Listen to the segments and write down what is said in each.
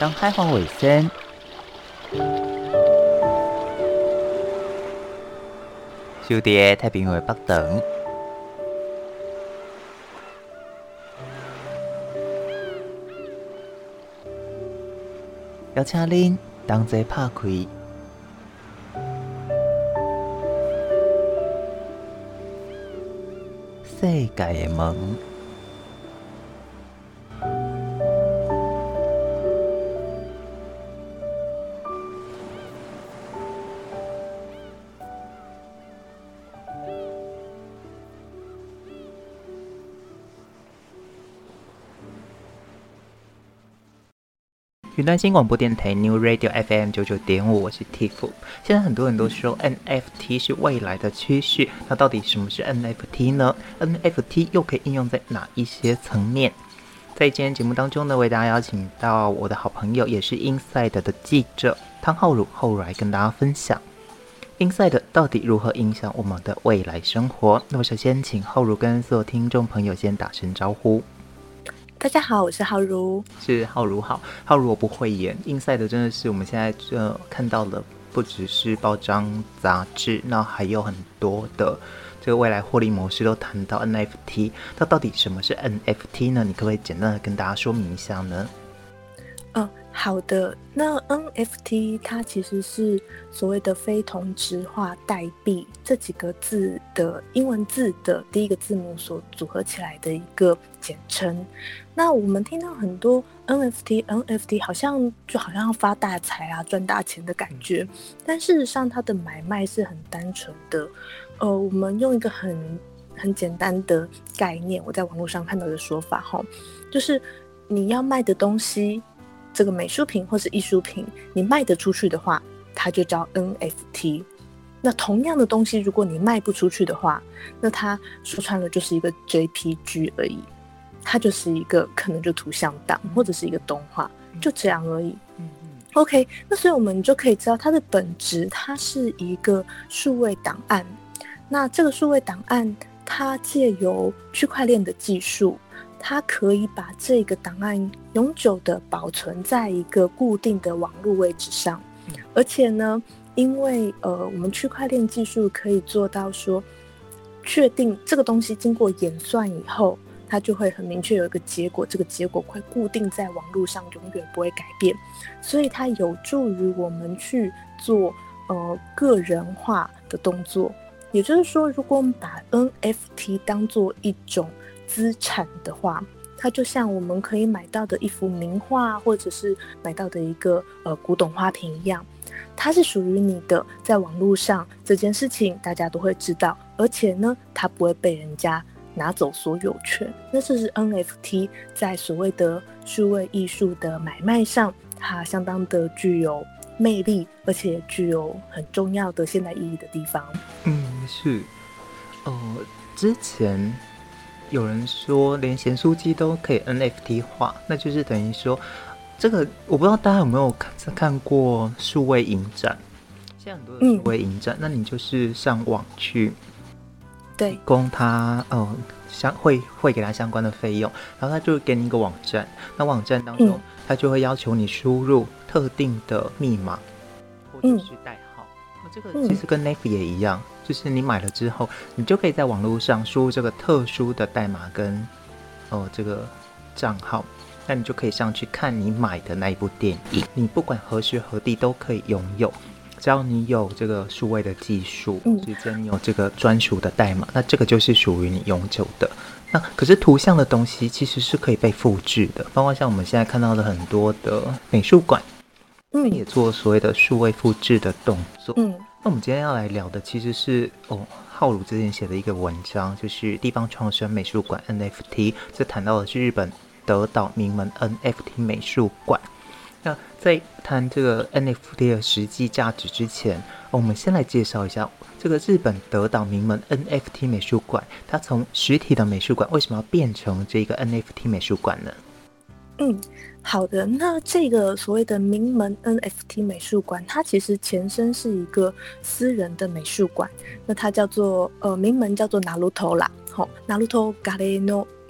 当海黄尾声，小弟太平洋北等，邀请您同齐拍开世界的门。云端新广播电台 New Radio FM 九九点五，我是 Tiff。现在很多人都说 NFT 是未来的趋势，那到底什么是 NFT 呢？NFT 又可以应用在哪一些层面？在今天节目当中呢，为大家邀请到我的好朋友，也是 Inside 的记者汤浩儒，后来跟大家分享 Inside 到底如何影响我们的未来生活。那么首先，请浩儒跟所有听众朋友先打声招呼。大家好，我是浩如，是浩如好，浩如我不会演，Inside 真的是我们现在这看到了，不只是包装杂志，那还有很多的这个未来获利模式都谈到 NFT，那到底什么是 NFT 呢？你可不可以简单的跟大家说明一下呢？嗯。好的，那 NFT 它其实是所谓的非同质化代币这几个字的英文字的第一个字母所组合起来的一个简称。那我们听到很多 NFT，NFT 好像就好像要发大财啊、赚大钱的感觉，但事实上它的买卖是很单纯的。呃，我们用一个很很简单的概念，我在网络上看到的说法哈，就是你要卖的东西。这个美术品或是艺术品，你卖得出去的话，它就叫 NFT。那同样的东西，如果你卖不出去的话，那它说穿了就是一个 JPG 而已，它就是一个可能就图像档或者是一个动画，就这样而已。OK，那所以我们就可以知道它的本质，它是一个数位档案。那这个数位档案，它借由区块链的技术。它可以把这个档案永久的保存在一个固定的网络位置上，而且呢，因为呃，我们区块链技术可以做到说，确定这个东西经过演算以后，它就会很明确有一个结果，这个结果会固定在网络上，永远不会改变，所以它有助于我们去做呃个人化的动作。也就是说，如果我们把 NFT 当做一种资产的话，它就像我们可以买到的一幅名画，或者是买到的一个呃古董花瓶一样，它是属于你的。在网络上这件事情大家都会知道，而且呢，它不会被人家拿走所有权。那这是 NFT 在所谓的数位艺术的买卖上，它相当的具有魅力，而且具有很重要的现代意义的地方。嗯，是，呃，之前。有人说，连咸酥鸡都可以 NFT 化，那就是等于说，这个我不知道大家有没有看看过数位影展，现在很多的数位影展，那你就是上网去，对，供他呃相会会给他相关的费用，然后他就会给你一个网站，那网站当中他就会要求你输入特定的密码或者是代号，那、嗯、这个其实跟 NFT 也一样。就是你买了之后，你就可以在网络上输入这个特殊的代码跟哦、呃、这个账号，那你就可以上去看你买的那一部电影。你不管何时何地都可以拥有，只要你有这个数位的技术，直接你有这个专属的代码，那这个就是属于你永久的。那可是图像的东西其实是可以被复制的，包括像我们现在看到的很多的美术馆，嗯，也做所谓的数位复制的动作，嗯。那我们今天要来聊的其实是哦，浩儒之前写的一个文章，就是地方创生美术馆 NFT，这谈到的是日本德岛名门 NFT 美术馆。那在谈这个 NFT 的实际价值之前，我们先来介绍一下这个日本德岛名门 NFT 美术馆，它从实体的美术馆为什么要变成这个 NFT 美术馆呢？嗯，好的。那这个所谓的名门 NFT 美术馆，它其实前身是一个私人的美术馆。那它叫做呃名门叫做 Naruto 啦，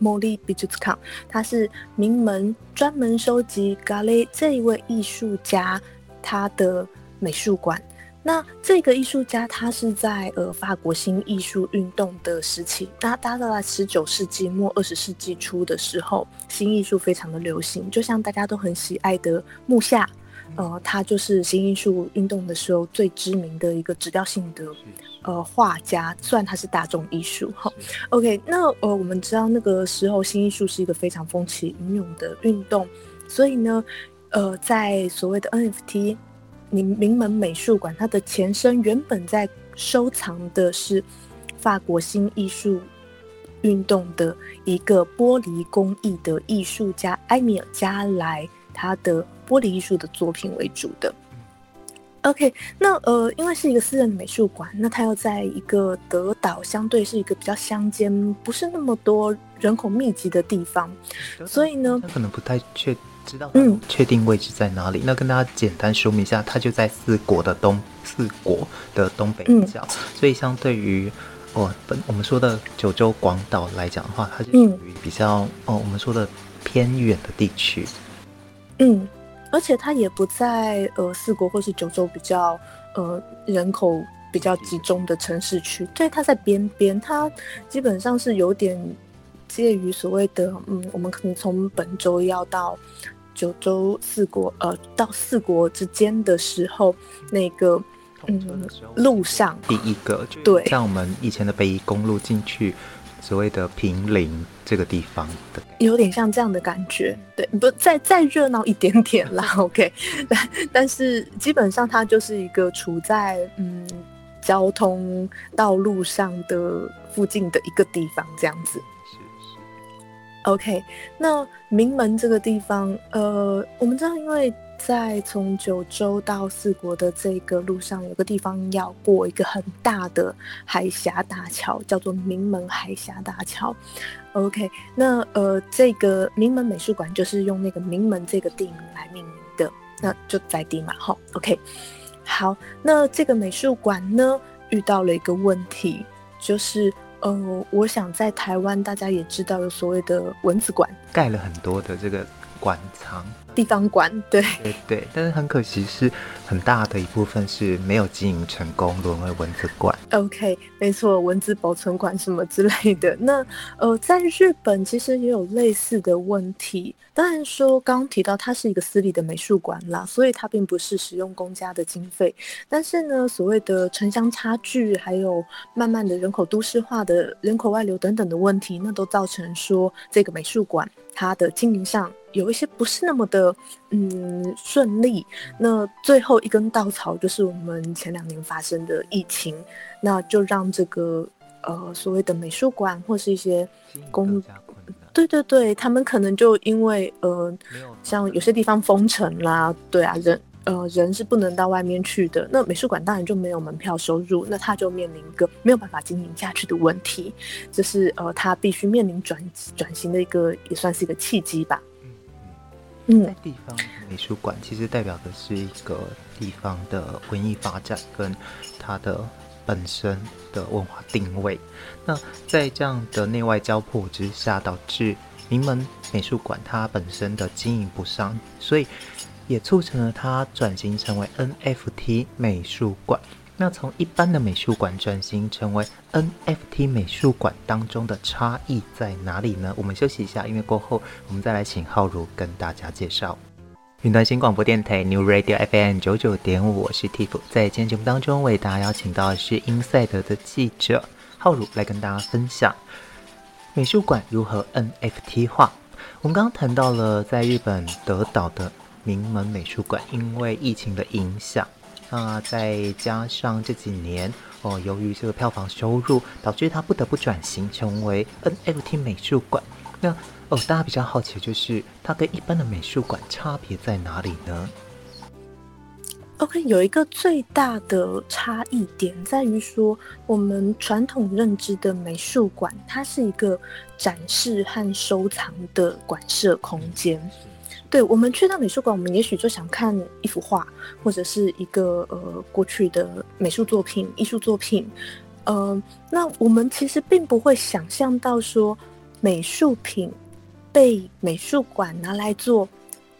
Molly Bejutska，他是名门专门收集咖喱这一位艺术家他的美术馆。那这个艺术家他是在呃法国新艺术运动的时期，那大概在十九世纪末二十世纪初的时候，新艺术非常的流行，就像大家都很喜爱的木下。呃，他就是新艺术运动的时候最知名的一个指标性的呃画家，虽然他是大众艺术哈。OK，那呃我们知道那个时候新艺术是一个非常风起云涌的运动，所以呢，呃，在所谓的 NFT，名名门美术馆，它的前身原本在收藏的是法国新艺术运动的一个玻璃工艺的艺术家埃米尔加莱，他的。玻璃艺术的作品为主的，OK，那呃，因为是一个私人的美术馆，那它要在一个德岛，相对是一个比较乡间，不是那么多人口密集的地方，所以呢，他可能不太确知道嗯确定位置在哪里。嗯、那跟大家简单说明一下，它就在四国的东四国的东北角，嗯、所以相对于哦本我们说的九州广岛来讲的话，它就属于比较、嗯、哦我们说的偏远的地区，嗯。而且它也不在呃四国或是九州比较呃人口比较集中的城市区，对，它在边边，它基本上是有点介于所谓的嗯，我们可能从本州要到九州四国呃到四国之间的时候，那个嗯路上第一个对，像我们以前的北宜公路进去。所谓的平林这个地方的，有点像这样的感觉，对，不再再热闹一点点啦，OK，但 但是基本上它就是一个处在嗯交通道路上的附近的一个地方，这样子。是是。OK，那名门这个地方，呃，我们知道，因为。在从九州到四国的这个路上，有个地方要过一个很大的海峡大桥，叫做名门海峡大桥。OK，那呃，这个名门美术馆就是用那个名门这个地名来命名的，那就在地嘛，哈。OK，好，那这个美术馆呢，遇到了一个问题，就是呃，我想在台湾大家也知道有所谓的蚊子馆，盖了很多的这个馆藏。地方馆，对对对，但是很可惜是很大的一部分是没有经营成功，沦为文字馆。OK，没错，文字保存馆什么之类的。那呃，在日本其实也有类似的问题。当然说刚刚提到它是一个私立的美术馆啦，所以它并不是使用公家的经费。但是呢，所谓的城乡差距，还有慢慢的人口都市化的人口外流等等的问题，那都造成说这个美术馆它的经营上。有一些不是那么的嗯顺利，那最后一根稻草就是我们前两年发生的疫情，那就让这个呃所谓的美术馆或是一些公，对对对，他们可能就因为呃像有些地方封城啦，对啊人。呃，人是不能到外面去的。那美术馆当然就没有门票收入，那他就面临一个没有办法经营下去的问题，就是呃，他必须面临转转型的一个，也算是一个契机吧。在地方美术馆其实代表的是一个地方的文艺发展跟它的本身的文化定位。那在这样的内外交迫之下，导致名门美术馆它本身的经营不上，所以。也促成了它转型成为 NFT 美术馆。那从一般的美术馆转型成为 NFT 美术馆当中的差异在哪里呢？我们休息一下，因为过后我们再来请浩如跟大家介绍。云端新广播电台 New Radio FM 九九点五，我是 Tiff，在今天节目当中为大家邀请到的是 Inside 的记者浩如来跟大家分享美术馆如何 NFT 化。我们刚刚谈到了在日本德岛的。名门美术馆因为疫情的影响，那再加上这几年哦，由于这个票房收入，导致它不得不转型成为 NFT 美术馆。那哦，大家比较好奇就是它跟一般的美术馆差别在哪里呢？OK，有一个最大的差异点在于说，我们传统认知的美术馆，它是一个展示和收藏的馆舍空间。对，我们去到美术馆，我们也许就想看一幅画，或者是一个呃过去的美术作品、艺术作品，呃，那我们其实并不会想象到说，美术品被美术馆拿来做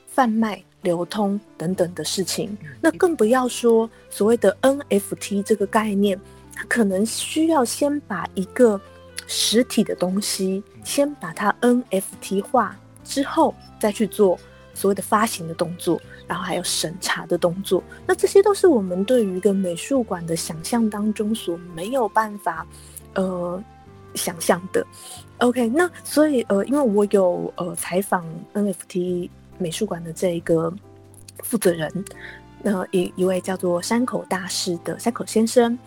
贩卖、流通等等的事情，那更不要说所谓的 NFT 这个概念，它可能需要先把一个实体的东西先把它 NFT 化之后，再去做所谓的发行的动作，然后还有审查的动作。那这些都是我们对于一个美术馆的想象当中所没有办法呃想象的。OK，那所以呃，因为我有呃采访 NFT。美术馆的这一个负责人，那一一位叫做山口大师的山口先生，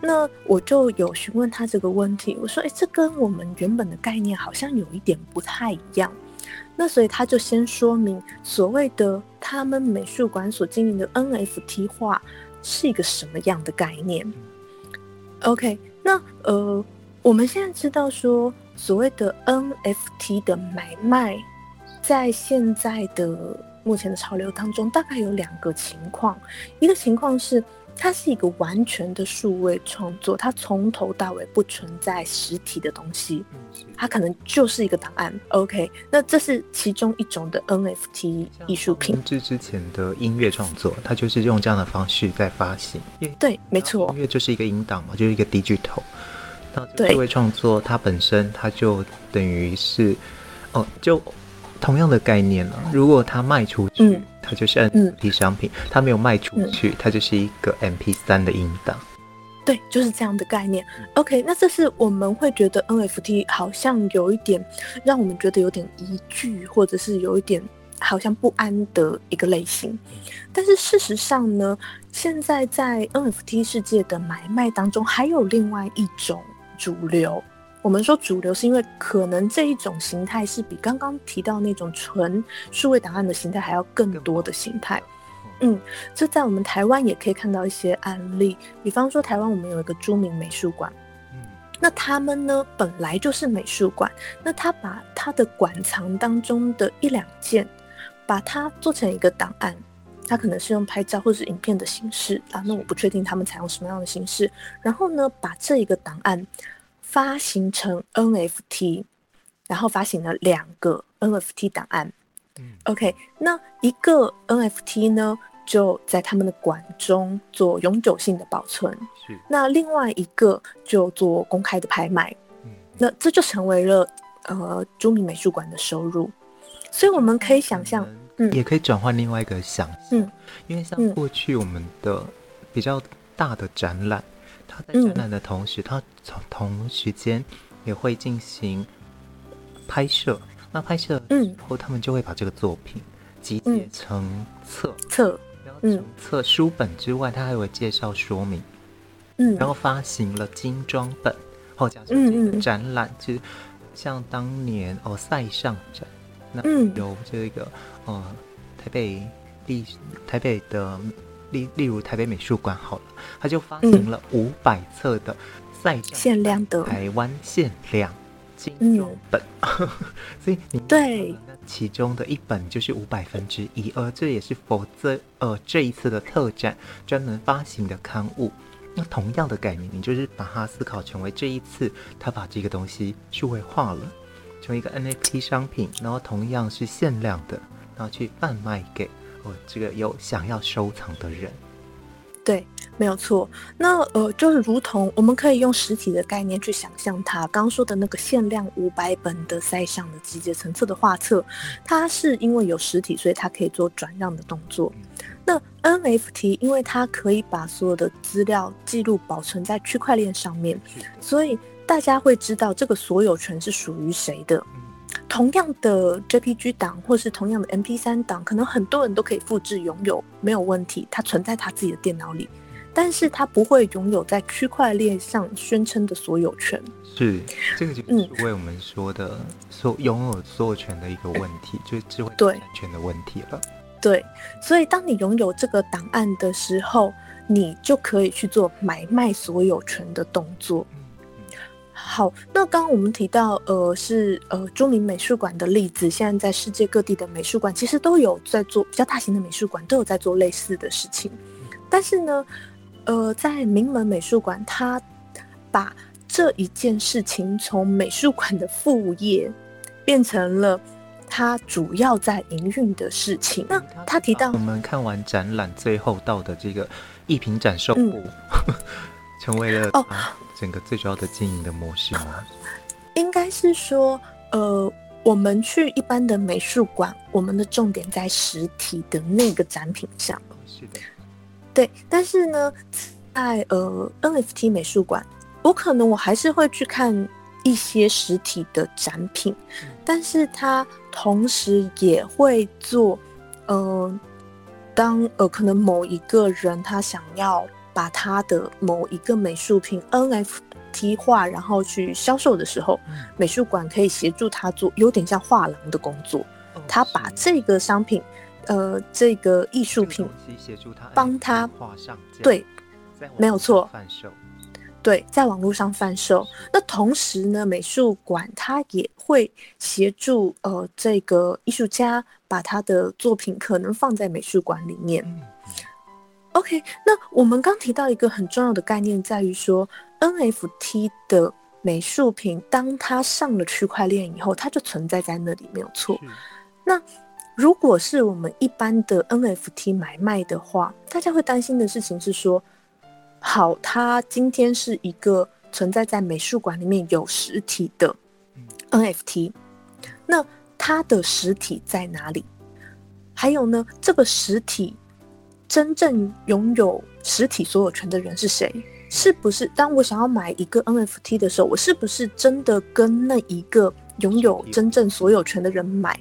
那我就有询问他这个问题，我说：“诶，这跟我们原本的概念好像有一点不太一样。”那所以他就先说明所谓的他们美术馆所经营的 NFT 画是一个什么样的概念。OK，那呃，我们现在知道说所谓的 NFT 的买卖。在现在的目前的潮流当中，大概有两个情况。一个情况是，它是一个完全的数位创作，它从头到尾不存在实体的东西，它可能就是一个档案。OK，那这是其中一种的 NFT 艺术品。之之前的音乐创作，它就是用这样的方式在发行。对，没错，音乐就是一个音档嘛，就是一个 digital。那数位创作它本身，它就等于是哦，就。同样的概念呢、啊，如果它卖出去，嗯、它就是 NFT 商品；嗯、它没有卖出去，嗯、它就是一个 MP3 的音档。对，就是这样的概念。OK，那这是我们会觉得 NFT 好像有一点让我们觉得有点疑惧，或者是有一点好像不安的一个类型。但是事实上呢，现在在 NFT 世界的买卖当中，还有另外一种主流。我们说主流是因为可能这一种形态是比刚刚提到那种纯数位档案的形态还要更多的形态。嗯，这在我们台湾也可以看到一些案例，比方说台湾我们有一个著名美术馆，那他们呢本来就是美术馆，那他把他的馆藏当中的一两件，把它做成一个档案，他可能是用拍照或是影片的形式啊，那我不确定他们采用什么样的形式，然后呢把这一个档案。发行成 NFT，然后发行了两个 NFT 档案。嗯，OK，那一个 NFT 呢，就在他们的馆中做永久性的保存。是，那另外一个就做公开的拍卖。嗯，那这就成为了呃朱铭美术馆的收入。所以我们可以想象，嗯，也可以转换另外一个想象，嗯，因为像过去我们的比较大的展览。他在展览的同时，他从同时间也会进行拍摄。那拍摄之后，他们就会把这个作品集结成册册，然后成册书本之外，他还有介绍说明。嗯，然后发行了精装本。哦，假设这个展览，其实像当年哦塞上展，那有这个呃台北历台北的。例例如台北美术馆好了，他就发行了五百册的赛限量的台湾限量精装本，嗯、所以你对那其中的一本就是五百分之一，而这也是否这呃这一次的特展专门发行的刊物。那同样的改名，你就是把它思考成为这一次他把这个东西数位化了，成为一个 NFT 商品，然后同样是限量的，然后去贩卖给。这个有想要收藏的人，对，没有错。那呃，就是如同我们可以用实体的概念去想象它，刚刚说的那个限量五百本的塞上的集结成册的画册，它是因为有实体，所以它可以做转让的动作。那 NFT 因为它可以把所有的资料记录保存在区块链上面，所以大家会知道这个所有权是属于谁的。同样的 JPG 档，或是同样的 MP3 档，可能很多人都可以复制拥有，没有问题。它存在他自己的电脑里，但是他不会拥有在区块链上宣称的所有权。是，这个就是为我们说的所拥有所有权的一个问题，嗯、就是智慧产权的问题了。对，所以当你拥有这个档案的时候，你就可以去做买卖所有权的动作。好，那刚刚我们提到，呃，是呃著名美术馆的例子。现在在世界各地的美术馆，其实都有在做比较大型的美术馆，都有在做类似的事情。但是呢，呃，在名门美术馆，他把这一件事情从美术馆的副业变成了他主要在营运的事情。那他提到，我们看完展览最后到的这个艺品展售部，嗯、成为了哦整个最主要的经营的模式吗？应该是说，呃，我们去一般的美术馆，我们的重点在实体的那个展品上。是的，对。但是呢，在呃 NFT 美术馆，我可能我还是会去看一些实体的展品，嗯、但是它同时也会做，呃，当呃可能某一个人他想要把他的某一个美术品 NFT。化，然后去销售的时候，嗯、美术馆可以协助他做，有点像画廊的工作。哦、他把这个商品，呃，这个艺术品，协助他帮他画上，对，没有错，贩售，对，在网络上贩售。那同时呢，美术馆他也会协助，呃，这个艺术家把他的作品可能放在美术馆里面。嗯 OK，那我们刚提到一个很重要的概念，在于说 NFT 的美术品，当它上了区块链以后，它就存在在那里，没有错。那如果是我们一般的 NFT 买卖的话，大家会担心的事情是说，好，它今天是一个存在在美术馆里面有实体的 NFT，那它的实体在哪里？还有呢，这个实体。真正拥有实体所有权的人是谁？是不是当我想要买一个 NFT 的时候，我是不是真的跟那一个拥有真正所有权的人买？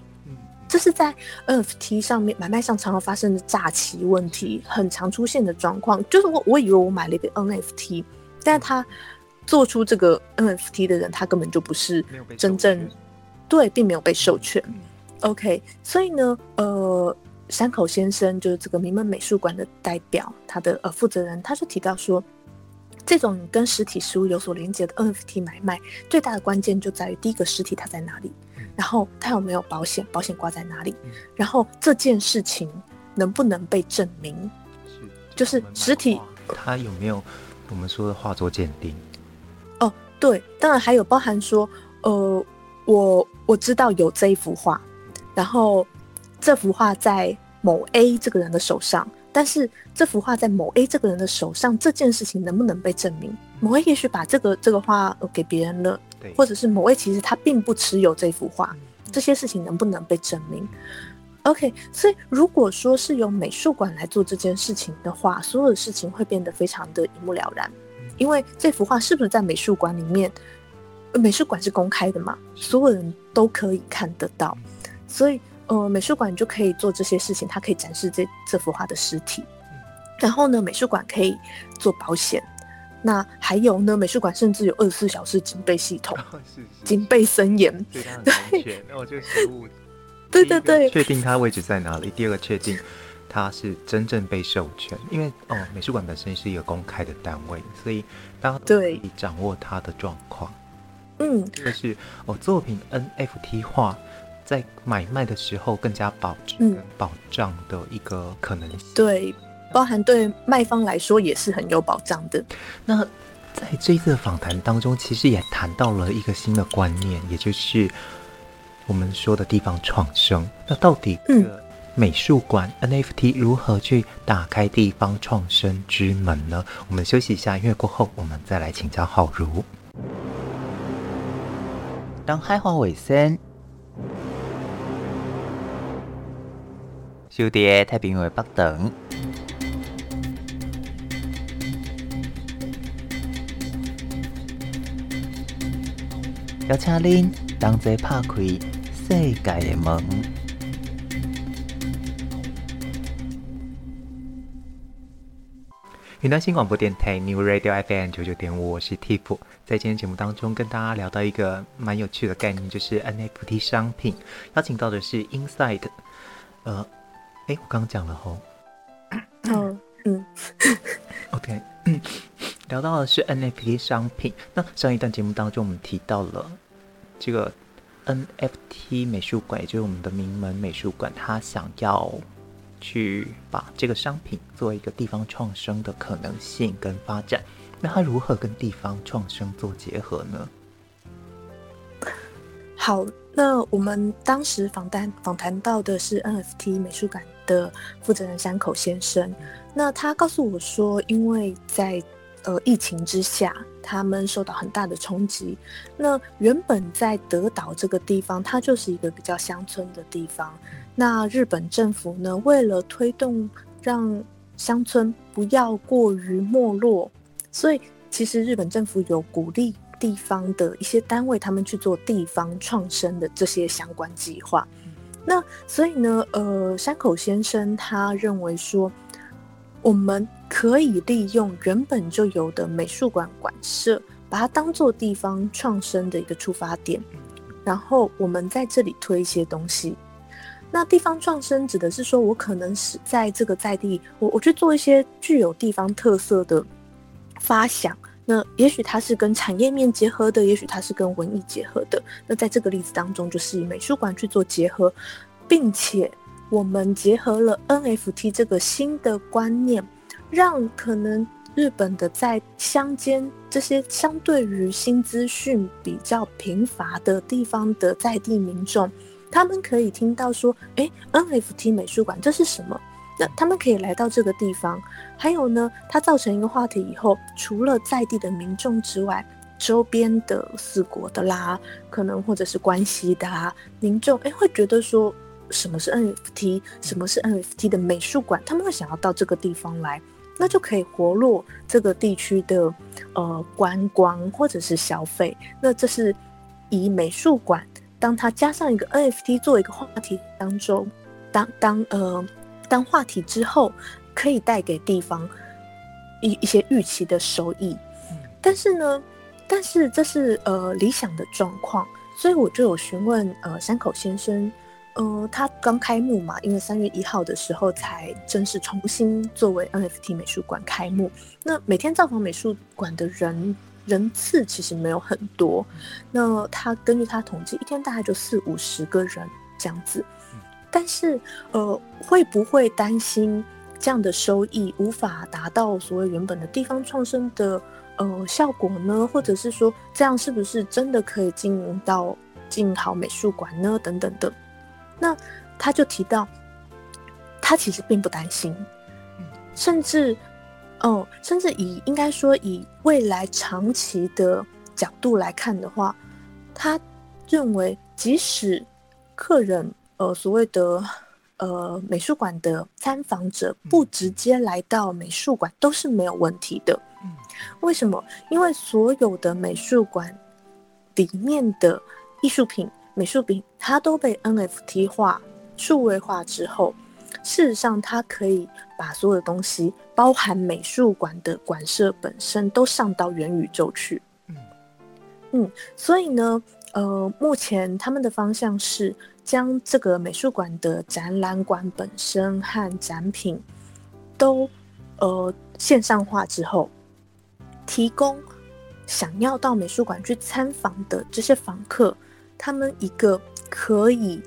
这是在 NFT 上面买卖上常常发生的诈欺问题，很常出现的状况。就是我我以为我买了一个 NFT，但是他做出这个 NFT 的人，他根本就不是真正对，并没有被授权。OK，所以呢，呃。山口先生就是这个名门美术馆的代表，他的呃负责人，他就提到说，这种跟实体实物有所连接的 NFT 买卖，最大的关键就在于第一个实体它在哪里，然后它有没有保险，保险挂在哪里，然后这件事情能不能被证明，就是实体它有没有我们说的画作鉴定？哦，对，当然还有包含说，呃，我我知道有这一幅画，然后。这幅画在某 A 这个人的手上，但是这幅画在某 A 这个人的手上，这件事情能不能被证明？某 A 也许把这个这个画给别人了，对或者是某 A 其实他并不持有这幅画，这些事情能不能被证明？OK，所以如果说是由美术馆来做这件事情的话，所有的事情会变得非常的一目了然，因为这幅画是不是在美术馆里面？美术馆是公开的嘛，所有人都可以看得到，所以。呃，美术馆就可以做这些事情，它可以展示这这幅画的实体。然后呢，美术馆可以做保险。那还有呢，美术馆甚至有二十四小时警备系统，警备森严。对，那我就实物。对对对，确定它位置在哪里。第二个，确定它是真正被授权，因为哦，美术馆本身是一个公开的单位，所以大家都可以掌握它的状况。嗯，这个是哦，作品 NFT 化。在买卖的时候更加保值跟保障的一个可能性，嗯，对，包含对卖方来说也是很有保障的。那在这一次的访谈当中，其实也谈到了一个新的观念，也就是我们说的地方创生。那到底这个美术馆 NFT 如何去打开地方创生之门呢？我们休息一下，音乐过后我们再来请教浩如。当海话尾声。就在太平洋北等，邀请您同齐打开世界的门。云端新广播电台 New Radio FM 九九点五，我是 Tiff。在今天节目当中，跟大家聊到一个蛮有趣的概念，就是 NFT 商品。邀请到的是 Inside，呃。哎，我刚刚讲了吼，嗯嗯，OK，嗯，聊到的是 NFT 商品。那上一段节目当中，我们提到了这个 NFT 美术馆，也就是我们的名门美术馆，它想要去把这个商品作为一个地方创生的可能性跟发展。那它如何跟地方创生做结合呢？好，那我们当时访谈访谈到的是 NFT 美术馆的负责人山口先生，那他告诉我说，因为在呃疫情之下，他们受到很大的冲击。那原本在德岛这个地方，它就是一个比较乡村的地方。那日本政府呢，为了推动让乡村不要过于没落，所以其实日本政府有鼓励地方的一些单位，他们去做地方创生的这些相关计划。那所以呢，呃，山口先生他认为说，我们可以利用原本就有的美术馆馆舍，把它当做地方创生的一个出发点，然后我们在这里推一些东西。那地方创生指的是说，我可能是在这个在地，我我去做一些具有地方特色的发想。那也许它是跟产业面结合的，也许它是跟文艺结合的。那在这个例子当中，就是以美术馆去做结合，并且我们结合了 NFT 这个新的观念，让可能日本的在乡间这些相对于新资讯比较贫乏的地方的在地民众。他们可以听到说：“诶，NFT 美术馆这是什么？”那他们可以来到这个地方。还有呢，它造成一个话题以后，除了在地的民众之外，周边的四国的啦，可能或者是关西的啊，民众，诶，会觉得说什么是 NFT？什么是 NFT 的美术馆？他们会想要到这个地方来，那就可以活络这个地区的呃观光或者是消费。那这是以美术馆。当它加上一个 NFT 做一个话题当中，当当呃当话题之后，可以带给地方一一些预期的收益。但是呢，但是这是呃理想的状况，所以我就有询问呃山口先生，呃他刚开幕嘛，因为三月一号的时候才正式重新作为 NFT 美术馆开幕，那每天造访美术馆的人。人次其实没有很多，那他根据他统计，一天大概就四五十个人这样子。但是，呃，会不会担心这样的收益无法达到所谓原本的地方创生的呃效果呢？或者是说，这样是不是真的可以经营到进好美术馆呢？等等的。那他就提到，他其实并不担心，甚至。哦，甚至以应该说以未来长期的角度来看的话，他认为即使客人呃所谓的呃美术馆的参访者不直接来到美术馆都是没有问题的。为什么？因为所有的美术馆里面的艺术品、美术品，它都被 NFT 化、数位化之后。事实上，它可以把所有的东西，包含美术馆的馆舍本身，都上到元宇宙去。嗯嗯，所以呢，呃，目前他们的方向是将这个美术馆的展览馆本身和展品都呃线上化之后，提供想要到美术馆去参访的这些访客，他们一个可以。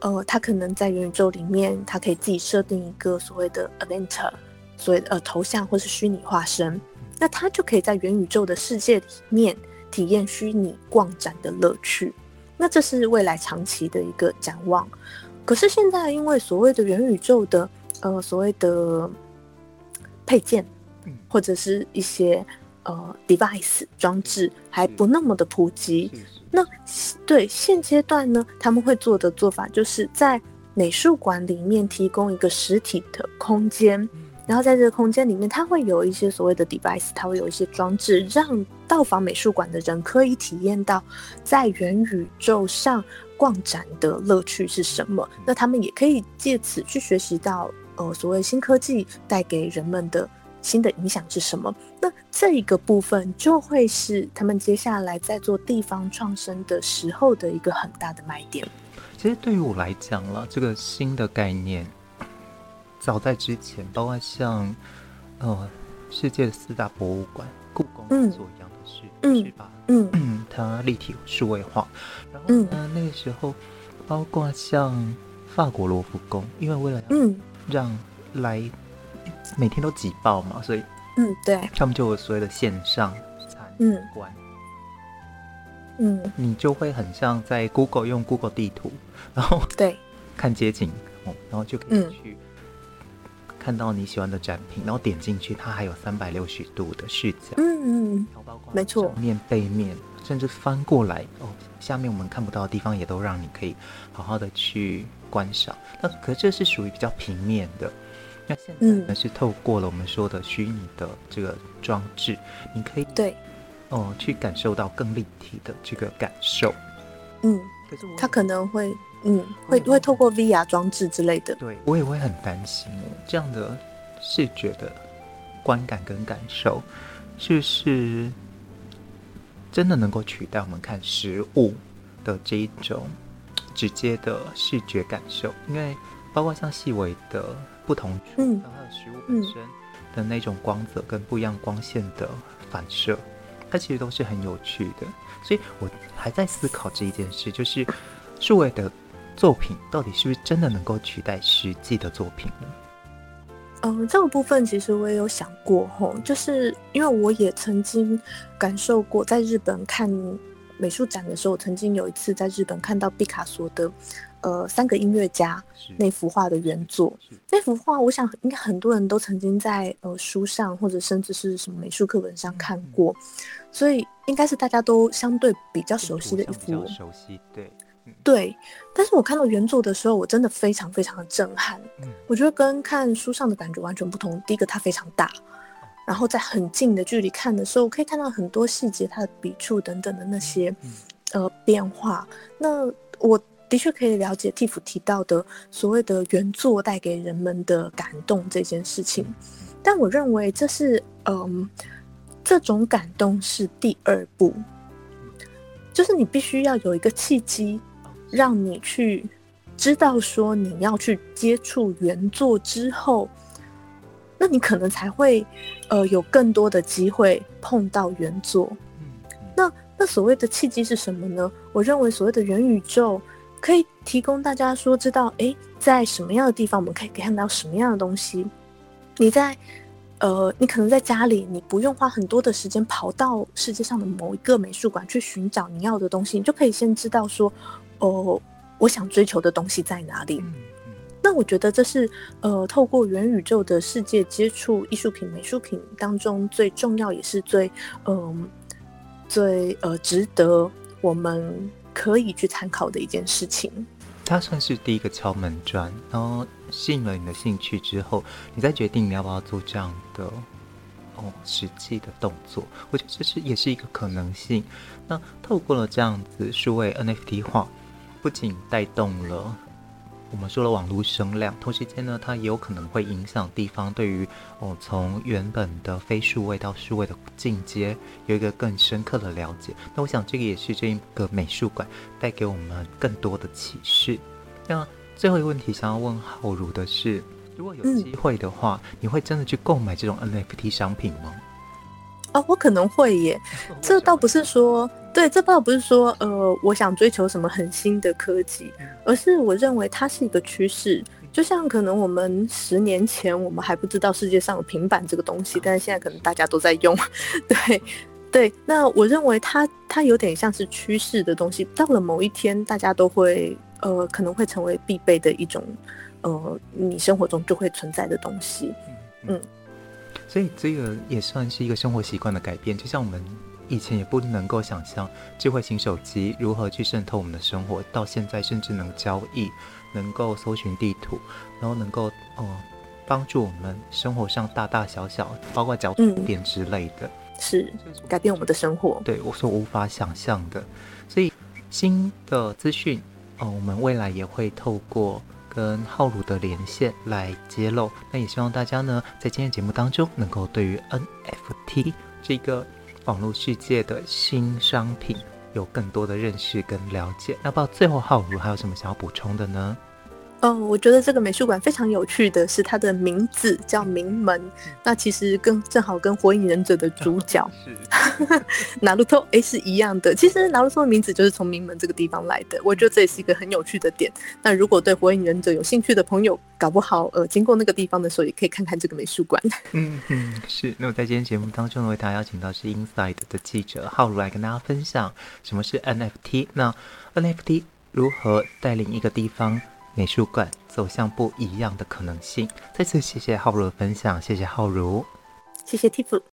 呃，他可能在元宇宙里面，他可以自己设定一个所谓的 avatar，所谓的呃头像或是虚拟化身，那他就可以在元宇宙的世界里面体验虚拟逛展的乐趣。那这是未来长期的一个展望。可是现在，因为所谓的元宇宙的呃所谓的配件，或者是一些呃 device 装置还不那么的普及。那对现阶段呢，他们会做的做法就是在美术馆里面提供一个实体的空间，然后在这个空间里面，它会有一些所谓的 device，它会有一些装置，让到访美术馆的人可以体验到在元宇宙上逛展的乐趣是什么。那他们也可以借此去学习到，呃，所谓新科技带给人们的。新的影响是什么？那这一个部分就会是他们接下来在做地方创生的时候的一个很大的卖点。其实对于我来讲了，这个新的概念，早在之前，包括像呃世界的四大博物馆，故宫做一样的事，嗯、是吧？嗯。嗯，它立体数位化。然后呢，嗯、那个时候，包括像法国罗浮宫，因为为了要让来。每天都挤爆嘛，所以嗯，对，他们就有所谓的线上参观。嗯，你就会很像在 Google 用 Google 地图，然后对。看街景哦，然后就可以去看到你喜欢的展品，嗯、然后点进去，它还有三百六十度的视角，嗯嗯，没错，正面、背面，甚至翻过来哦，下面我们看不到的地方也都让你可以好好的去观赏。那可是这是属于比较平面的，那现在呢、嗯、是透过了我们说的虚拟的这个装置，你可以对。哦，去感受到更立体的这个感受，嗯，可是他可能会，嗯，会会透过 VR 装置之类的，对，我也会很担心这样的视觉的观感跟感受，是不是真的能够取代我们看实物的这一种直接的视觉感受？因为包括像细微的不同处，嗯，还有实物本身的那种光泽跟不一样光线的反射。它其实都是很有趣的，所以我还在思考这一件事，就是数位的作品到底是不是真的能够取代实际的作品呢？嗯，这个部分其实我也有想过吼，就是因为我也曾经感受过，在日本看美术展的时候，曾经有一次在日本看到毕卡索的。呃，三个音乐家那幅画的原作，那幅画，我想应该很多人都曾经在呃书上或者甚至是什么美术课本上看过，嗯、所以应该是大家都相对比较熟悉的一幅。熟悉，对，嗯、对。但是我看到原作的时候，我真的非常非常的震撼。嗯、我觉得跟看书上的感觉完全不同。第一个，它非常大，然后在很近的距离看的时候，我可以看到很多细节，它的笔触等等的那些、呃变化。那我。的确可以了解 Tiff 提到的所谓的原作带给人们的感动这件事情，但我认为这是嗯，这种感动是第二步，就是你必须要有一个契机，让你去知道说你要去接触原作之后，那你可能才会呃有更多的机会碰到原作。那那所谓的契机是什么呢？我认为所谓的元宇宙。可以提供大家说知道，诶，在什么样的地方我们可以看到什么样的东西？你在，呃，你可能在家里，你不用花很多的时间跑到世界上的某一个美术馆去寻找你要的东西，你就可以先知道说，哦、呃，我想追求的东西在哪里。那我觉得这是呃，透过元宇宙的世界接触艺术品、美术品当中最重要也是最嗯、呃、最呃值得我们。可以去参考的一件事情，它算是第一个敲门砖，然后吸引了你的兴趣之后，你再决定你要不要做这样的哦实际的动作。我觉得这是也是一个可能性。那透过了这样子数位 NFT 化，不仅带动了。我们说了网络声量，同时间呢，它也有可能会影响地方对于哦，从原本的非数位到数位的进阶有一个更深刻的了解。那我想这个也是这一个美术馆带给我们更多的启示。那最后一个问题想要问浩如的是，如果有机会的话，嗯、你会真的去购买这种 NFT 商品吗？哦，我可能会耶。这倒不是说。对，这倒不是说，呃，我想追求什么很新的科技，而是我认为它是一个趋势。就像可能我们十年前我们还不知道世界上有平板这个东西，但是现在可能大家都在用。对，对，那我认为它它有点像是趋势的东西，到了某一天，大家都会呃可能会成为必备的一种，呃，你生活中就会存在的东西。嗯，所以这个也算是一个生活习惯的改变，就像我们。以前也不能够想象智慧型手机如何去渗透我们的生活，到现在甚至能交易，能够搜寻地图，然后能够哦帮助我们生活上大大小小，包括交通点之类的，嗯、是改变我们的生活。对，我说无法想象的，所以新的资讯哦，我们未来也会透过跟浩如的连线来揭露。那也希望大家呢，在今天节目当中，能够对于 NFT 这个。网络世界的新商品有更多的认识跟了解。那不知道最后浩如还有什么想要补充的呢？哦，我觉得这个美术馆非常有趣的是它的名字叫名门，那其实跟正好跟火影忍者的主角是 拿鲁托诶是一样的。其实拿鲁托的名字就是从名门这个地方来的，我觉得这也是一个很有趣的点。那如果对火影忍者有兴趣的朋友，搞不好呃经过那个地方的时候，也可以看看这个美术馆。嗯嗯，是。那我在今天节目当中呢，为大家邀请到是 Inside 的记者浩如来跟大家分享什么是 NFT。那 NFT 如何带领一个地方？美术馆走向不一样的可能性。再次谢谢浩如的分享，谢谢浩如，谢谢 Tiff。